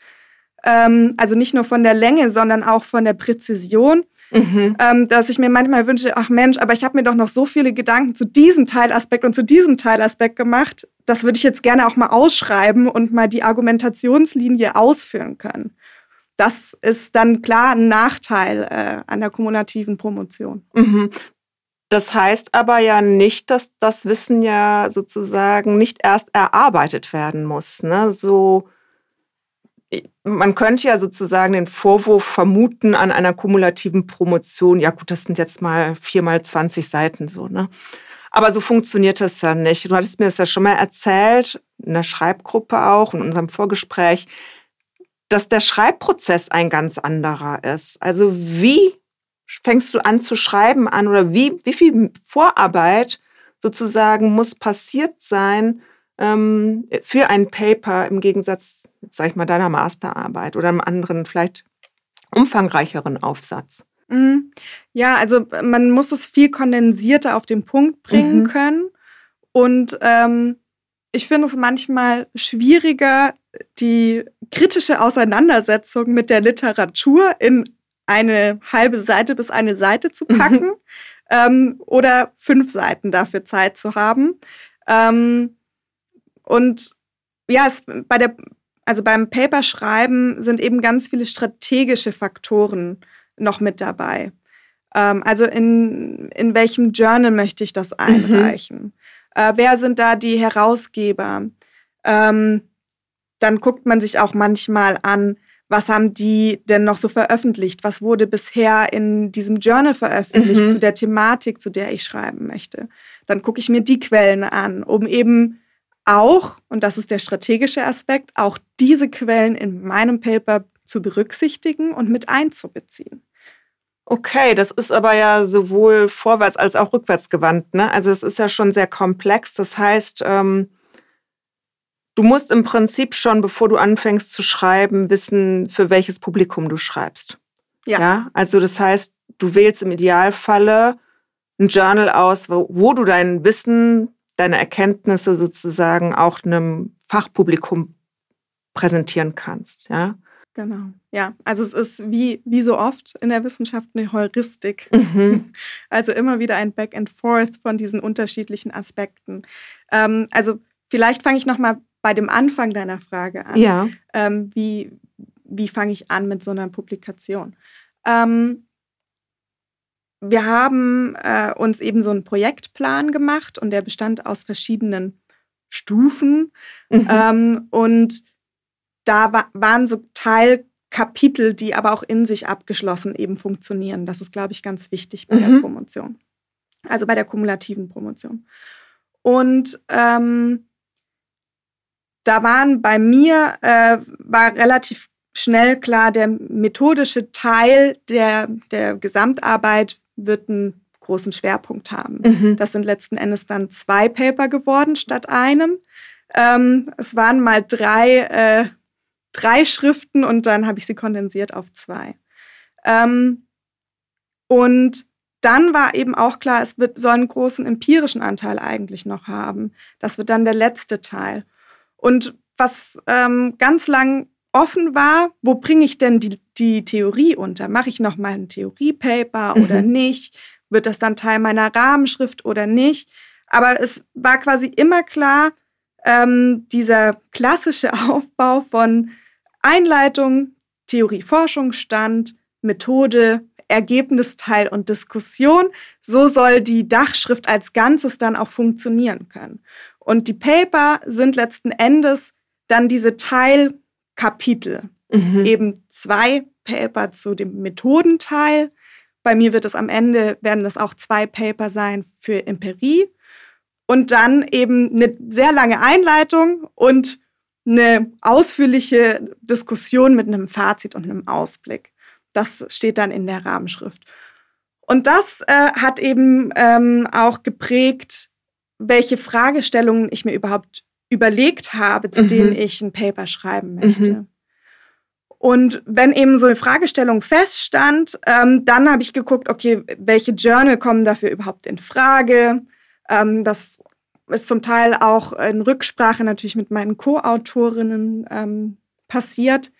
Ähm, also nicht nur von der Länge, sondern auch von der Präzision. Mhm. Ähm, dass ich mir manchmal wünsche, ach Mensch, aber ich habe mir doch noch so viele Gedanken zu diesem Teilaspekt und zu diesem Teilaspekt gemacht. Das würde ich jetzt gerne auch mal ausschreiben und mal die Argumentationslinie ausführen können. Das ist dann klar ein Nachteil äh, an der kumulativen Promotion. Mhm. Das heißt aber ja nicht, dass das Wissen ja sozusagen nicht erst erarbeitet werden muss. Ne? So man könnte ja sozusagen den Vorwurf vermuten an einer kumulativen Promotion. Ja gut, das sind jetzt mal vier mal 20 Seiten so, ne? Aber so funktioniert das ja nicht. Du hattest mir das ja schon mal erzählt, in der Schreibgruppe auch, in unserem Vorgespräch. dass der Schreibprozess ein ganz anderer ist. Also wie fängst du an zu schreiben an oder wie, wie viel Vorarbeit sozusagen muss passiert sein ähm, für ein Paper im Gegensatz, sag ich mal, deiner Masterarbeit oder einem anderen, vielleicht umfangreicheren Aufsatz? Mhm. Ja, also man muss es viel kondensierter auf den Punkt bringen mhm. können. Und ähm, ich finde es manchmal schwieriger, die kritische Auseinandersetzung mit der Literatur in eine halbe Seite bis eine Seite zu mhm. packen mhm. ähm, oder fünf Seiten dafür Zeit zu haben. Ähm, und ja, es, bei der, also beim Paperschreiben sind eben ganz viele strategische Faktoren noch mit dabei. Ähm, also in, in welchem Journal möchte ich das mhm. einreichen? Mhm. Äh, wer sind da die Herausgeber? Ähm, dann guckt man sich auch manchmal an, was haben die denn noch so veröffentlicht? Was wurde bisher in diesem Journal veröffentlicht mhm. zu der Thematik, zu der ich schreiben möchte? Dann gucke ich mir die Quellen an, um eben auch, und das ist der strategische Aspekt, auch diese Quellen in meinem Paper zu berücksichtigen und mit einzubeziehen. Okay, das ist aber ja sowohl vorwärts als auch rückwärts gewandt. Ne? Also es ist ja schon sehr komplex. Das heißt, ähm, du musst im Prinzip schon, bevor du anfängst zu schreiben, wissen, für welches Publikum du schreibst. Ja. ja? Also das heißt, du wählst im Idealfalle ein Journal aus, wo, wo du dein Wissen, deine Erkenntnisse sozusagen auch einem Fachpublikum präsentieren kannst. Ja. Genau, ja. Also es ist wie, wie so oft in der Wissenschaft eine Heuristik. Mhm. Also immer wieder ein Back and Forth von diesen unterschiedlichen Aspekten. Ähm, also vielleicht fange ich nochmal bei dem Anfang deiner Frage an. Ja. Ähm, wie wie fange ich an mit so einer Publikation? Ähm, wir haben äh, uns eben so einen Projektplan gemacht und der bestand aus verschiedenen Stufen. Mhm. Ähm, und da wa waren so Teilkapitel, die aber auch in sich abgeschlossen eben funktionieren. Das ist, glaube ich, ganz wichtig bei mhm. der Promotion. Also bei der kumulativen Promotion. Und ähm, da waren bei mir, äh, war relativ schnell klar, der methodische Teil der, der Gesamtarbeit wird einen großen Schwerpunkt haben. Mhm. Das sind letzten Endes dann zwei Paper geworden statt einem. Ähm, es waren mal drei äh, drei Schriften und dann habe ich sie kondensiert auf zwei. Ähm, und dann war eben auch klar, es wird, soll einen großen empirischen Anteil eigentlich noch haben. Das wird dann der letzte Teil. Und was ähm, ganz lang offen war, wo bringe ich denn die, die Theorie unter? Mache ich nochmal ein Theoriepaper mhm. oder nicht? Wird das dann Teil meiner Rahmenschrift oder nicht? Aber es war quasi immer klar, ähm, dieser klassische Aufbau von Einleitung, Theorie, Forschungsstand, Methode, Ergebnisteil und Diskussion. So soll die Dachschrift als Ganzes dann auch funktionieren können. Und die Paper sind letzten Endes dann diese Teilkapitel. Mhm. Eben zwei Paper zu dem Methodenteil. Bei mir wird es am Ende, werden das auch zwei Paper sein für Empirie. Und dann eben eine sehr lange Einleitung und eine ausführliche Diskussion mit einem Fazit und einem Ausblick. Das steht dann in der Rahmenschrift. Und das äh, hat eben ähm, auch geprägt, welche Fragestellungen ich mir überhaupt überlegt habe, zu mhm. denen ich ein Paper schreiben möchte. Mhm. Und wenn eben so eine Fragestellung feststand, ähm, dann habe ich geguckt, okay, welche Journal kommen dafür überhaupt in Frage? Ähm, das ist zum Teil auch in Rücksprache natürlich mit meinen Co-Autorinnen ähm, passiert.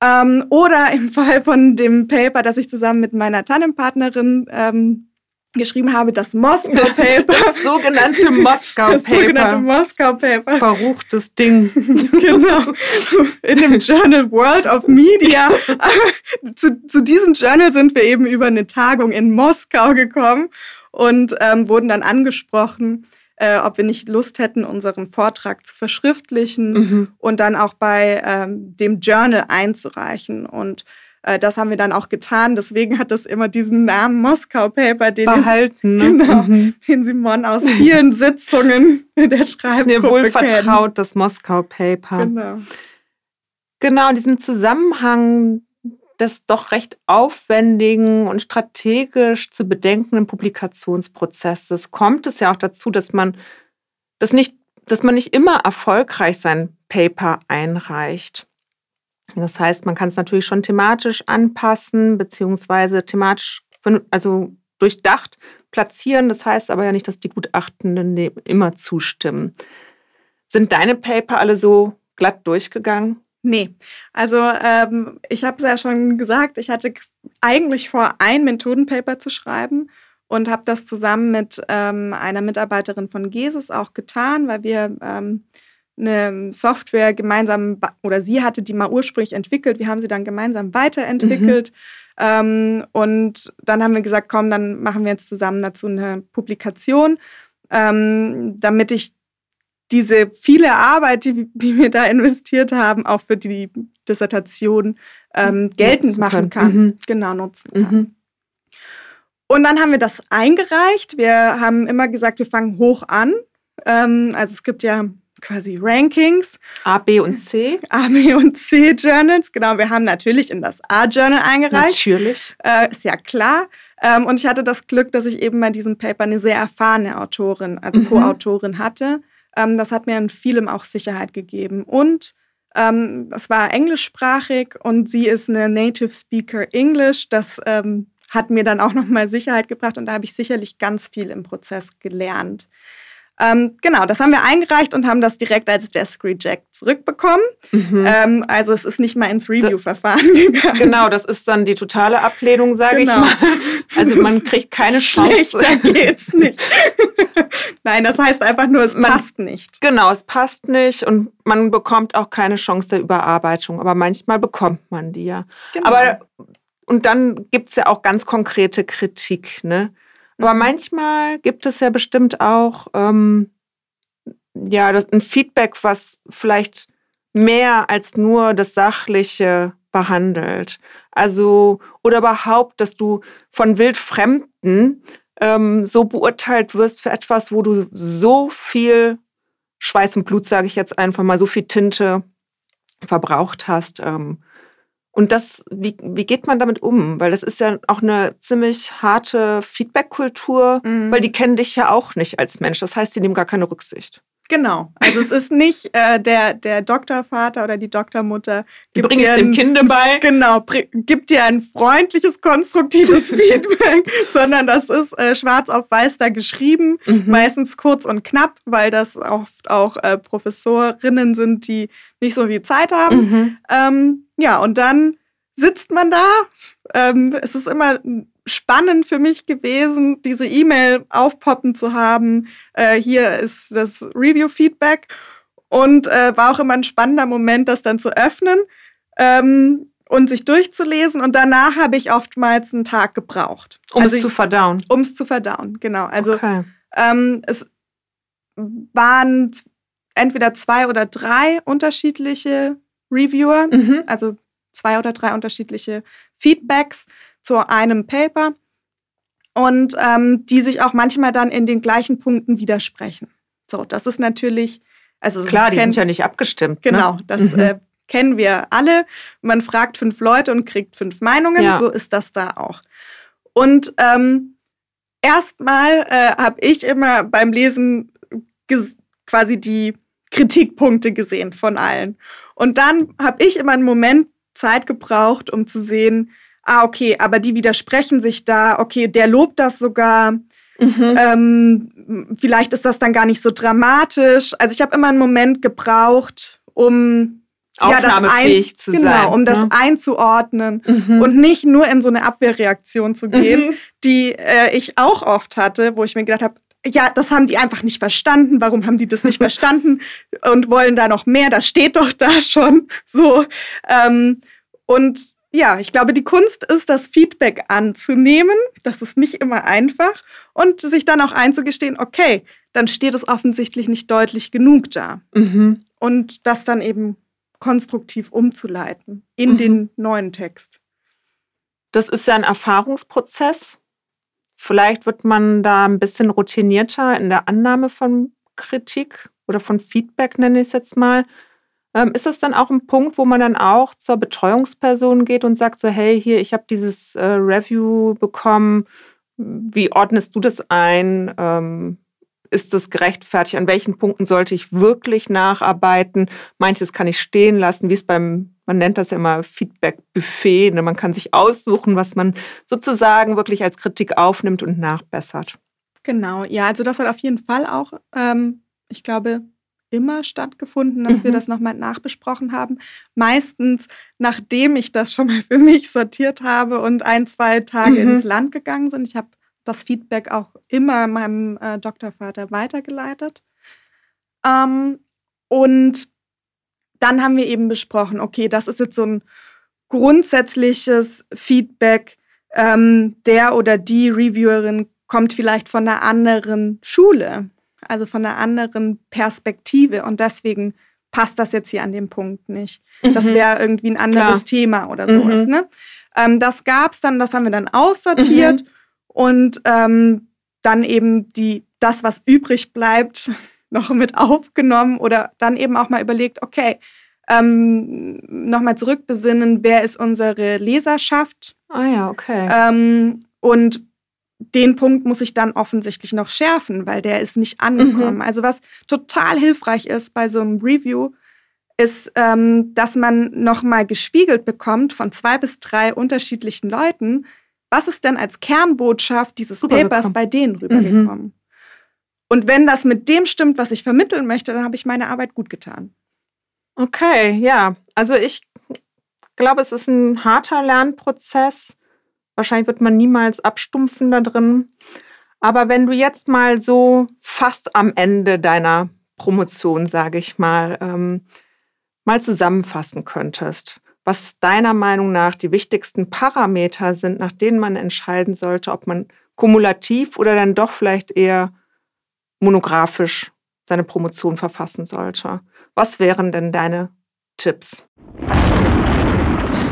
Ähm, oder im Fall von dem Paper, das ich zusammen mit meiner Tandempartnerin ähm, geschrieben habe, das Moskau Paper. Das sogenannte Moskau Paper. Das sogenannte Moskau Paper. Verruchtes Ding. genau. In dem Journal World of Media. zu, zu diesem Journal sind wir eben über eine Tagung in Moskau gekommen und ähm, wurden dann angesprochen äh, ob wir nicht Lust hätten, unseren Vortrag zu verschriftlichen mhm. und dann auch bei ähm, dem Journal einzureichen. Und das haben wir dann auch getan. Deswegen hat das immer diesen Namen Moskau Paper, den, Behalten, jetzt, ne? genau, mhm. den Simon aus vielen Sitzungen der Schreibgruppe Ist mir wohl kennt. vertraut, das Moskau Paper. Genau. Genau, in diesem Zusammenhang des doch recht aufwendigen und strategisch zu bedenkenden Publikationsprozesses kommt es ja auch dazu, dass man das nicht, dass man nicht immer erfolgreich sein Paper einreicht. Das heißt, man kann es natürlich schon thematisch anpassen, beziehungsweise thematisch, also durchdacht platzieren. Das heißt aber ja nicht, dass die Gutachtenden immer zustimmen. Sind deine Paper alle so glatt durchgegangen? Nee, also ähm, ich habe es ja schon gesagt, ich hatte eigentlich vor, ein Methodenpaper zu schreiben und habe das zusammen mit ähm, einer Mitarbeiterin von GESIS auch getan, weil wir ähm, eine Software gemeinsam, oder sie hatte die mal ursprünglich entwickelt, wir haben sie dann gemeinsam weiterentwickelt. Mhm. Ähm, und dann haben wir gesagt, komm, dann machen wir jetzt zusammen dazu eine Publikation, ähm, damit ich diese viele Arbeit, die, die wir da investiert haben, auch für die Dissertation ähm, geltend machen kann. Mhm. Genau, nutzen kann. Mhm. Und dann haben wir das eingereicht. Wir haben immer gesagt, wir fangen hoch an. Ähm, also es gibt ja quasi Rankings. A, B und C. A, B und C Journals. Genau, wir haben natürlich in das A-Journal eingereicht. Natürlich. Äh, ist ja klar. Ähm, und ich hatte das Glück, dass ich eben bei diesem Paper eine sehr erfahrene Autorin, also mhm. Co-Autorin hatte. Ähm, das hat mir in vielem auch Sicherheit gegeben. Und ähm, es war englischsprachig und sie ist eine Native Speaker English. Das ähm, hat mir dann auch nochmal Sicherheit gebracht und da habe ich sicherlich ganz viel im Prozess gelernt. Ähm, genau, das haben wir eingereicht und haben das direkt als Desk Reject zurückbekommen. Mhm. Ähm, also es ist nicht mal ins Review-Verfahren gegangen. Genau, das ist dann die totale Ablehnung, sage genau. ich mal. Also man kriegt keine Chance. Schlechter geht's nicht. Nein, das heißt einfach nur, es man, passt nicht. Genau, es passt nicht und man bekommt auch keine Chance der Überarbeitung. Aber manchmal bekommt man die ja. Genau. Aber und dann gibt es ja auch ganz konkrete Kritik, ne? Aber mhm. manchmal gibt es ja bestimmt auch ähm, ja, das, ein Feedback, was vielleicht mehr als nur das Sachliche behandelt. Also, oder überhaupt, dass du von Wildfremden ähm, so beurteilt wirst für etwas, wo du so viel Schweiß und Blut, sage ich jetzt einfach mal, so viel Tinte verbraucht hast. Ähm, und das, wie, wie geht man damit um? Weil das ist ja auch eine ziemlich harte Feedback-Kultur, mhm. weil die kennen dich ja auch nicht als Mensch. Das heißt, die nehmen gar keine Rücksicht. Genau. Also es ist nicht äh, der, der Doktorvater oder die Doktormutter. Bringen es dem Kind bei. Genau, gibt dir ein freundliches, konstruktives Feedback, sondern das ist äh, schwarz auf weiß da geschrieben, mhm. meistens kurz und knapp, weil das oft auch äh, Professorinnen sind, die nicht so viel Zeit haben. Mhm. Ähm, ja, und dann sitzt man da. Ähm, es ist immer spannend für mich gewesen, diese E-Mail aufpoppen zu haben. Äh, hier ist das Review-Feedback und äh, war auch immer ein spannender Moment, das dann zu öffnen ähm, und sich durchzulesen. Und danach habe ich oftmals einen Tag gebraucht. Um also es zu verdauen. Um es zu verdauen, genau. Also okay. ähm, es waren entweder zwei oder drei unterschiedliche Reviewer, mhm. also zwei oder drei unterschiedliche Feedbacks zu einem Paper und ähm, die sich auch manchmal dann in den gleichen Punkten widersprechen. So, das ist natürlich, also klar, die sind ja nicht abgestimmt. Ne? Genau, ne? das mhm. äh, kennen wir alle. Man fragt fünf Leute und kriegt fünf Meinungen. Ja. So ist das da auch. Und ähm, erstmal äh, habe ich immer beim Lesen quasi die Kritikpunkte gesehen von allen. Und dann habe ich immer einen Moment Zeit gebraucht, um zu sehen, ah, okay, aber die widersprechen sich da, okay, der lobt das sogar. Mhm. Ähm, vielleicht ist das dann gar nicht so dramatisch. Also ich habe immer einen Moment gebraucht, um aufnahmefähig ja, zu genau, sein. um das ne? einzuordnen mhm. und nicht nur in so eine Abwehrreaktion zu gehen, mhm. die äh, ich auch oft hatte, wo ich mir gedacht habe, ja, das haben die einfach nicht verstanden. Warum haben die das nicht verstanden und wollen da noch mehr? Das steht doch da schon so. Ähm, und ja, ich glaube, die Kunst ist, das Feedback anzunehmen. Das ist nicht immer einfach. Und sich dann auch einzugestehen, okay, dann steht es offensichtlich nicht deutlich genug da. Mhm. Und das dann eben konstruktiv umzuleiten in mhm. den neuen Text. Das ist ja ein Erfahrungsprozess. Vielleicht wird man da ein bisschen routinierter in der Annahme von Kritik oder von Feedback, nenne ich es jetzt mal. Ähm, ist das dann auch ein Punkt, wo man dann auch zur Betreuungsperson geht und sagt so, hey, hier, ich habe dieses äh, Review bekommen, wie ordnest du das ein? Ähm, ist das gerechtfertigt? An welchen Punkten sollte ich wirklich nacharbeiten? Manches kann ich stehen lassen, wie es beim, man nennt das ja immer Feedback-Buffet. Ne? Man kann sich aussuchen, was man sozusagen wirklich als Kritik aufnimmt und nachbessert. Genau, ja, also das hat auf jeden Fall auch, ähm, ich glaube, immer stattgefunden, dass mhm. wir das nochmal nachbesprochen haben. Meistens, nachdem ich das schon mal für mich sortiert habe und ein, zwei Tage mhm. ins Land gegangen sind. Ich habe das Feedback auch immer meinem äh, Doktorvater weitergeleitet. Ähm, und dann haben wir eben besprochen, okay, das ist jetzt so ein grundsätzliches Feedback. Ähm, der oder die Reviewerin kommt vielleicht von einer anderen Schule, also von einer anderen Perspektive. Und deswegen passt das jetzt hier an dem Punkt nicht. Mhm. Das wäre irgendwie ein anderes Klar. Thema oder sowas. Mhm. Ne? Ähm, das gab es dann, das haben wir dann aussortiert. Mhm und ähm, dann eben die, das, was übrig bleibt, noch mit aufgenommen oder dann eben auch mal überlegt, okay, ähm, nochmal zurückbesinnen, wer ist unsere Leserschaft? Ah ja, okay. Ähm, und den Punkt muss ich dann offensichtlich noch schärfen, weil der ist nicht angekommen. Mhm. Also was total hilfreich ist bei so einem Review, ist, ähm, dass man nochmal gespiegelt bekommt von zwei bis drei unterschiedlichen Leuten, was ist denn als Kernbotschaft dieses Papers bei denen rübergekommen? Mhm. Und wenn das mit dem stimmt, was ich vermitteln möchte, dann habe ich meine Arbeit gut getan. Okay, ja. Also ich glaube, es ist ein harter Lernprozess. Wahrscheinlich wird man niemals abstumpfen da drin. Aber wenn du jetzt mal so fast am Ende deiner Promotion, sage ich mal, ähm, mal zusammenfassen könntest, was deiner Meinung nach die wichtigsten Parameter sind, nach denen man entscheiden sollte, ob man kumulativ oder dann doch vielleicht eher monografisch seine Promotion verfassen sollte. Was wären denn deine Tipps?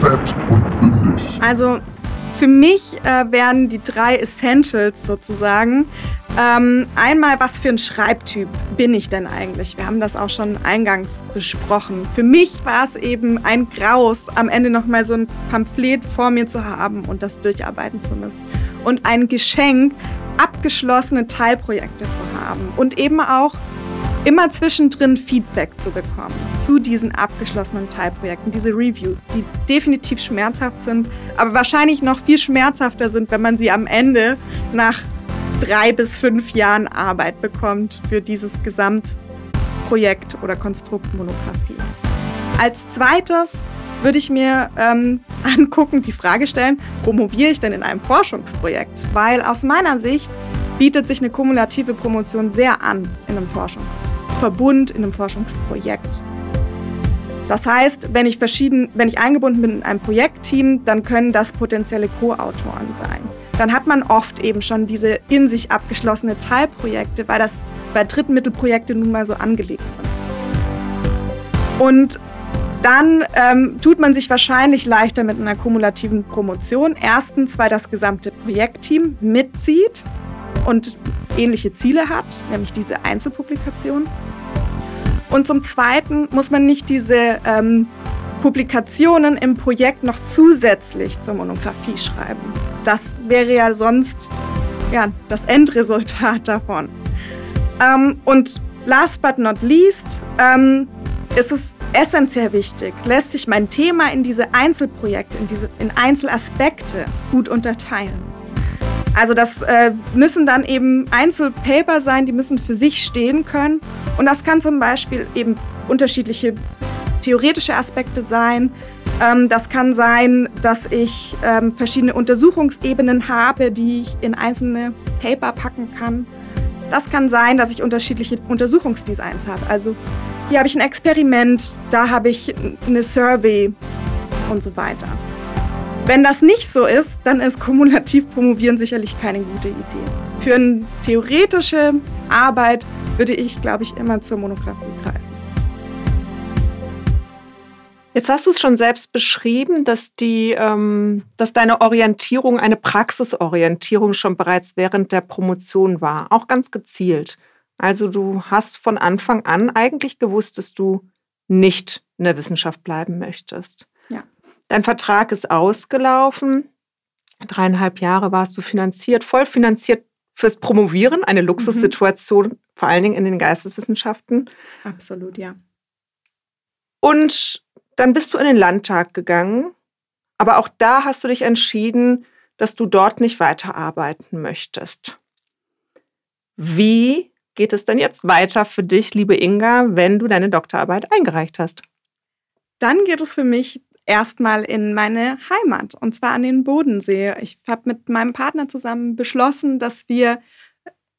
Fett und bündig. Also für mich äh, wären die drei Essentials sozusagen. Ähm, einmal, was für ein Schreibtyp bin ich denn eigentlich? Wir haben das auch schon eingangs besprochen. Für mich war es eben ein Graus, am Ende nochmal so ein Pamphlet vor mir zu haben und das durcharbeiten zu müssen. Und ein Geschenk, abgeschlossene Teilprojekte zu haben und eben auch immer zwischendrin Feedback zu bekommen zu diesen abgeschlossenen Teilprojekten, diese Reviews, die definitiv schmerzhaft sind, aber wahrscheinlich noch viel schmerzhafter sind, wenn man sie am Ende nach drei bis fünf Jahren Arbeit bekommt für dieses Gesamtprojekt oder Konstrukt Monographie. Als zweites würde ich mir ähm, angucken, die Frage stellen, promoviere ich denn in einem Forschungsprojekt? Weil aus meiner Sicht bietet sich eine kumulative Promotion sehr an in einem Forschungsverbund, in einem Forschungsprojekt. Das heißt, wenn ich, verschieden, wenn ich eingebunden bin in ein Projektteam, dann können das potenzielle Co-Autoren sein. Dann hat man oft eben schon diese in sich abgeschlossene Teilprojekte, weil das bei Drittmittelprojekte nun mal so angelegt sind. Und dann ähm, tut man sich wahrscheinlich leichter mit einer kumulativen Promotion. Erstens, weil das gesamte Projektteam mitzieht und ähnliche Ziele hat, nämlich diese Einzelpublikation. Und zum Zweiten muss man nicht diese ähm, Publikationen im Projekt noch zusätzlich zur Monographie schreiben. Das wäre ja sonst ja, das Endresultat davon. Ähm, und last but not least ähm, ist es essentiell wichtig, lässt sich mein Thema in diese Einzelprojekte, in, diese, in Einzelaspekte gut unterteilen. Also das äh, müssen dann eben Einzelpaper sein, die müssen für sich stehen können. Und das kann zum Beispiel eben unterschiedliche theoretische Aspekte sein. Ähm, das kann sein, dass ich ähm, verschiedene Untersuchungsebenen habe, die ich in einzelne Paper packen kann. Das kann sein, dass ich unterschiedliche Untersuchungsdesigns habe. Also hier habe ich ein Experiment, da habe ich eine Survey und so weiter. Wenn das nicht so ist, dann ist kumulativ promovieren sicherlich keine gute Idee. Für eine theoretische Arbeit würde ich, glaube ich, immer zur Monographie greifen. Jetzt hast du es schon selbst beschrieben, dass, die, ähm, dass deine Orientierung eine Praxisorientierung schon bereits während der Promotion war, auch ganz gezielt. Also du hast von Anfang an eigentlich gewusst, dass du nicht in der Wissenschaft bleiben möchtest. Dein Vertrag ist ausgelaufen. Dreieinhalb Jahre warst du finanziert, voll finanziert fürs Promovieren, eine Luxussituation, mhm. vor allen Dingen in den Geisteswissenschaften. Absolut, ja. Und dann bist du in den Landtag gegangen, aber auch da hast du dich entschieden, dass du dort nicht weiterarbeiten möchtest. Wie geht es denn jetzt weiter für dich, liebe Inga, wenn du deine Doktorarbeit eingereicht hast? Dann geht es für mich erstmal in meine Heimat und zwar an den Bodensee. Ich habe mit meinem Partner zusammen beschlossen, dass wir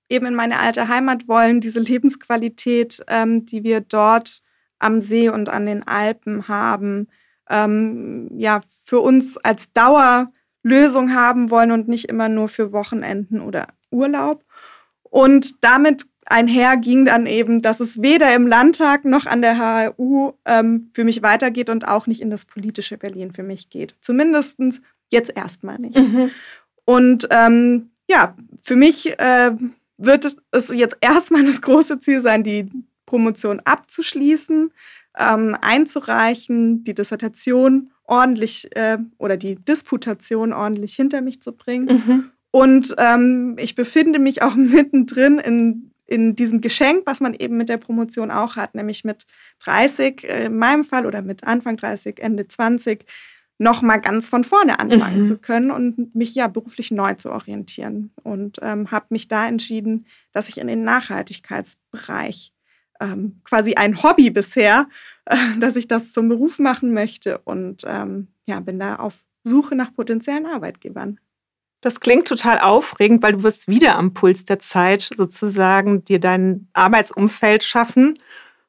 eben in meine alte Heimat wollen, diese Lebensqualität, ähm, die wir dort am See und an den Alpen haben, ähm, ja, für uns als Dauerlösung haben wollen und nicht immer nur für Wochenenden oder Urlaub. Und damit einher ging dann eben, dass es weder im Landtag noch an der HRU ähm, für mich weitergeht und auch nicht in das politische Berlin für mich geht. Zumindest jetzt erstmal nicht. Mhm. Und ähm, ja, für mich äh, wird es jetzt erstmal das große Ziel sein, die Promotion abzuschließen, ähm, einzureichen, die Dissertation ordentlich äh, oder die Disputation ordentlich hinter mich zu bringen. Mhm. Und ähm, ich befinde mich auch mittendrin in in diesem Geschenk, was man eben mit der Promotion auch hat, nämlich mit 30 äh, in meinem Fall oder mit Anfang 30, Ende 20, nochmal ganz von vorne anfangen mhm. zu können und mich ja beruflich neu zu orientieren. Und ähm, habe mich da entschieden, dass ich in den Nachhaltigkeitsbereich ähm, quasi ein Hobby bisher, äh, dass ich das zum Beruf machen möchte und ähm, ja, bin da auf Suche nach potenziellen Arbeitgebern. Das klingt total aufregend, weil du wirst wieder am Puls der Zeit sozusagen dir dein Arbeitsumfeld schaffen.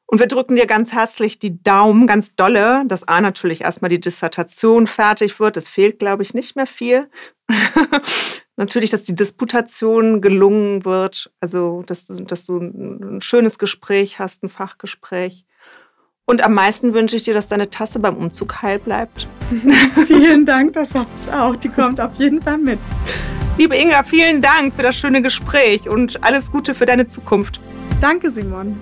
Und wir drücken dir ganz herzlich die Daumen, ganz dolle, dass A natürlich erstmal die Dissertation fertig wird. Es fehlt, glaube ich, nicht mehr viel. natürlich, dass die Disputation gelungen wird. Also, dass du, dass du ein schönes Gespräch hast, ein Fachgespräch. Und am meisten wünsche ich dir, dass deine Tasse beim Umzug heil bleibt. vielen Dank, das hoffe ich auch. Die kommt auf jeden Fall mit. Liebe Inga, vielen Dank für das schöne Gespräch und alles Gute für deine Zukunft. Danke, Simon.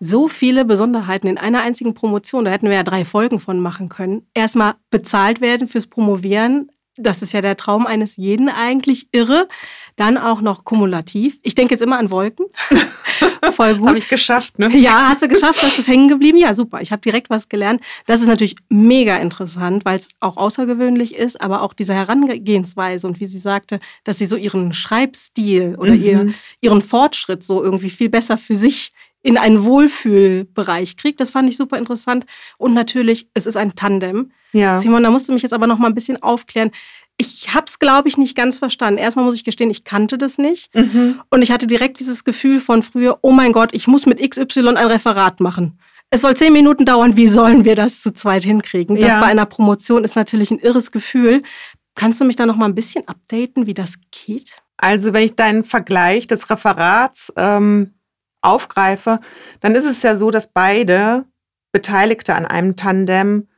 So viele Besonderheiten in einer einzigen Promotion, da hätten wir ja drei Folgen von machen können. Erstmal bezahlt werden fürs Promovieren, das ist ja der Traum eines jeden eigentlich irre. Dann auch noch kumulativ. Ich denke jetzt immer an Wolken. Voll gut. habe ich geschafft, ne? Ja, hast du geschafft, das ist hängen geblieben. Ja, super. Ich habe direkt was gelernt. Das ist natürlich mega interessant, weil es auch außergewöhnlich ist, aber auch diese Herangehensweise und wie sie sagte, dass sie so ihren Schreibstil oder mhm. ihr, ihren Fortschritt so irgendwie viel besser für sich in einen Wohlfühlbereich kriegt. Das fand ich super interessant. Und natürlich, es ist ein Tandem. Ja. Simon, da musst du mich jetzt aber noch mal ein bisschen aufklären. Ich habe es, glaube ich, nicht ganz verstanden. Erstmal muss ich gestehen, ich kannte das nicht. Mhm. Und ich hatte direkt dieses Gefühl von früher, oh mein Gott, ich muss mit XY ein Referat machen. Es soll zehn Minuten dauern, wie sollen wir das zu zweit hinkriegen? Das bei einer Promotion ist natürlich ein irres Gefühl. Kannst du mich da noch mal ein bisschen updaten, wie das geht? Also, wenn ich deinen Vergleich des Referats ähm, aufgreife, dann ist es ja so, dass beide Beteiligte an einem Tandem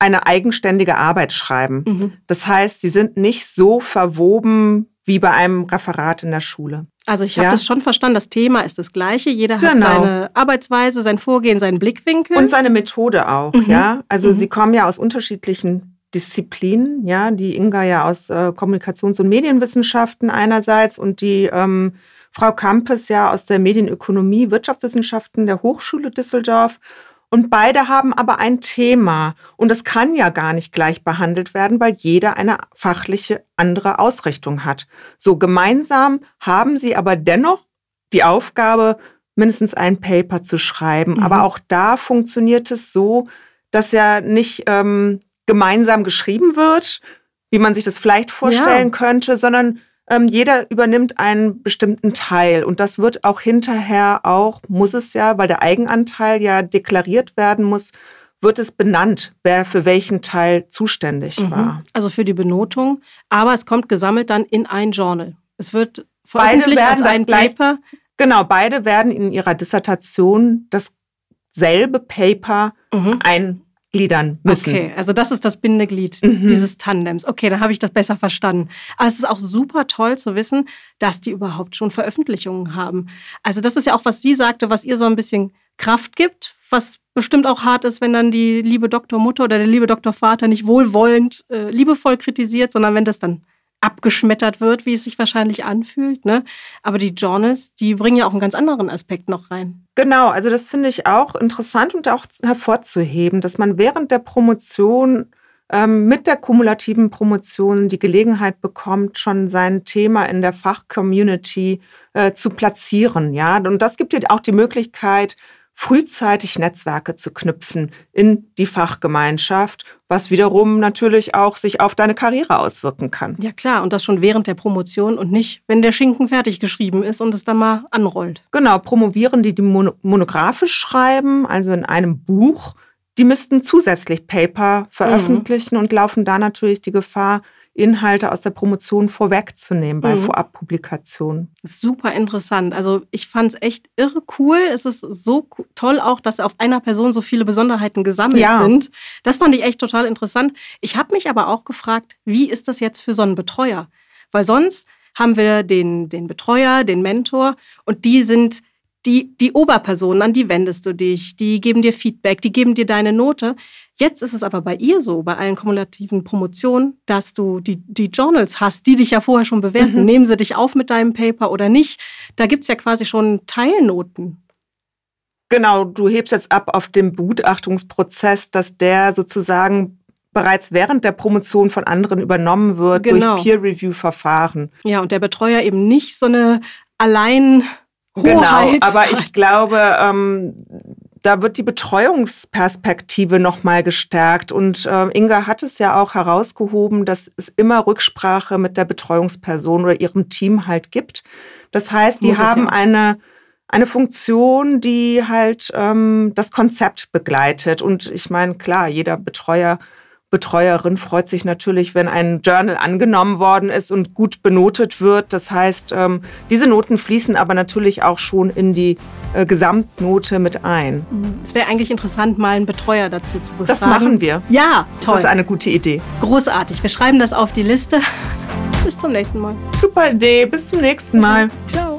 eine eigenständige Arbeit schreiben. Mhm. Das heißt, sie sind nicht so verwoben wie bei einem Referat in der Schule. Also ich habe ja? das schon verstanden, das Thema ist das gleiche. Jeder hat genau. seine Arbeitsweise, sein Vorgehen, seinen Blickwinkel. Und seine Methode auch, mhm. ja. Also mhm. sie kommen ja aus unterschiedlichen Disziplinen, ja. Die Inga ja aus äh, Kommunikations- und Medienwissenschaften einerseits und die ähm, Frau Kampes ja aus der Medienökonomie, Wirtschaftswissenschaften der Hochschule Düsseldorf. Und beide haben aber ein Thema. Und das kann ja gar nicht gleich behandelt werden, weil jeder eine fachliche andere Ausrichtung hat. So gemeinsam haben sie aber dennoch die Aufgabe, mindestens ein Paper zu schreiben. Mhm. Aber auch da funktioniert es so, dass ja nicht ähm, gemeinsam geschrieben wird, wie man sich das vielleicht vorstellen ja. könnte, sondern ähm, jeder übernimmt einen bestimmten Teil und das wird auch hinterher auch, muss es ja, weil der Eigenanteil ja deklariert werden muss, wird es benannt, wer für welchen Teil zuständig mhm. war. Also für die Benotung, aber es kommt gesammelt dann in ein Journal. Es wird veröffentlicht beide werden als ein gleich, Paper. Genau, beide werden in ihrer Dissertation dasselbe Paper mhm. ein gliedern müssen. Okay, also das ist das Bindeglied mhm. dieses Tandems. Okay, dann habe ich das besser verstanden. Aber es ist auch super toll zu wissen, dass die überhaupt schon Veröffentlichungen haben. Also das ist ja auch, was sie sagte, was ihr so ein bisschen Kraft gibt, was bestimmt auch hart ist, wenn dann die liebe Doktormutter oder der liebe Doktorvater nicht wohlwollend, äh, liebevoll kritisiert, sondern wenn das dann abgeschmettert wird, wie es sich wahrscheinlich anfühlt. Ne? Aber die Journals, die bringen ja auch einen ganz anderen Aspekt noch rein. Genau, also das finde ich auch interessant und auch hervorzuheben, dass man während der Promotion ähm, mit der kumulativen Promotion die Gelegenheit bekommt, schon sein Thema in der Fachcommunity äh, zu platzieren. Ja, und das gibt dir auch die Möglichkeit, frühzeitig Netzwerke zu knüpfen in die Fachgemeinschaft, was wiederum natürlich auch sich auf deine Karriere auswirken kann. Ja klar, und das schon während der Promotion und nicht, wenn der Schinken fertig geschrieben ist und es dann mal anrollt. Genau, promovieren die, die monografisch schreiben, also in einem Buch, die müssten zusätzlich Paper veröffentlichen mhm. und laufen da natürlich die Gefahr, Inhalte aus der Promotion vorwegzunehmen bei mhm. Vorabpublikationen. Super interessant. Also ich fand es echt irre cool. Es ist so toll auch, dass auf einer Person so viele Besonderheiten gesammelt ja. sind. Das fand ich echt total interessant. Ich habe mich aber auch gefragt, wie ist das jetzt für so einen Betreuer? Weil sonst haben wir den, den Betreuer, den Mentor und die sind die, die Oberpersonen, an die wendest du dich, die geben dir Feedback, die geben dir deine Note. Jetzt ist es aber bei ihr so, bei allen kumulativen Promotionen, dass du die, die Journals hast, die dich ja vorher schon bewerten. Mhm. Nehmen sie dich auf mit deinem Paper oder nicht? Da gibt es ja quasi schon Teilnoten. Genau, du hebst jetzt ab auf den Begutachtungsprozess, dass der sozusagen bereits während der Promotion von anderen übernommen wird genau. durch Peer-Review-Verfahren. Ja, und der Betreuer eben nicht so eine allein Genau, aber ich glaube, ähm, da wird die Betreuungsperspektive nochmal gestärkt. Und äh, Inga hat es ja auch herausgehoben, dass es immer Rücksprache mit der Betreuungsperson oder ihrem Team halt gibt. Das heißt, die haben ja. eine, eine Funktion, die halt ähm, das Konzept begleitet. Und ich meine, klar, jeder Betreuer Betreuerin freut sich natürlich, wenn ein Journal angenommen worden ist und gut benotet wird. Das heißt, ähm, diese Noten fließen aber natürlich auch schon in die äh, Gesamtnote mit ein. Mhm. Es wäre eigentlich interessant, mal einen Betreuer dazu zu befragen. Das machen wir. Ja, toll. Das ist eine gute Idee. Großartig. Wir schreiben das auf die Liste. Bis zum nächsten Mal. Super Idee. Bis zum nächsten Mal. Ciao.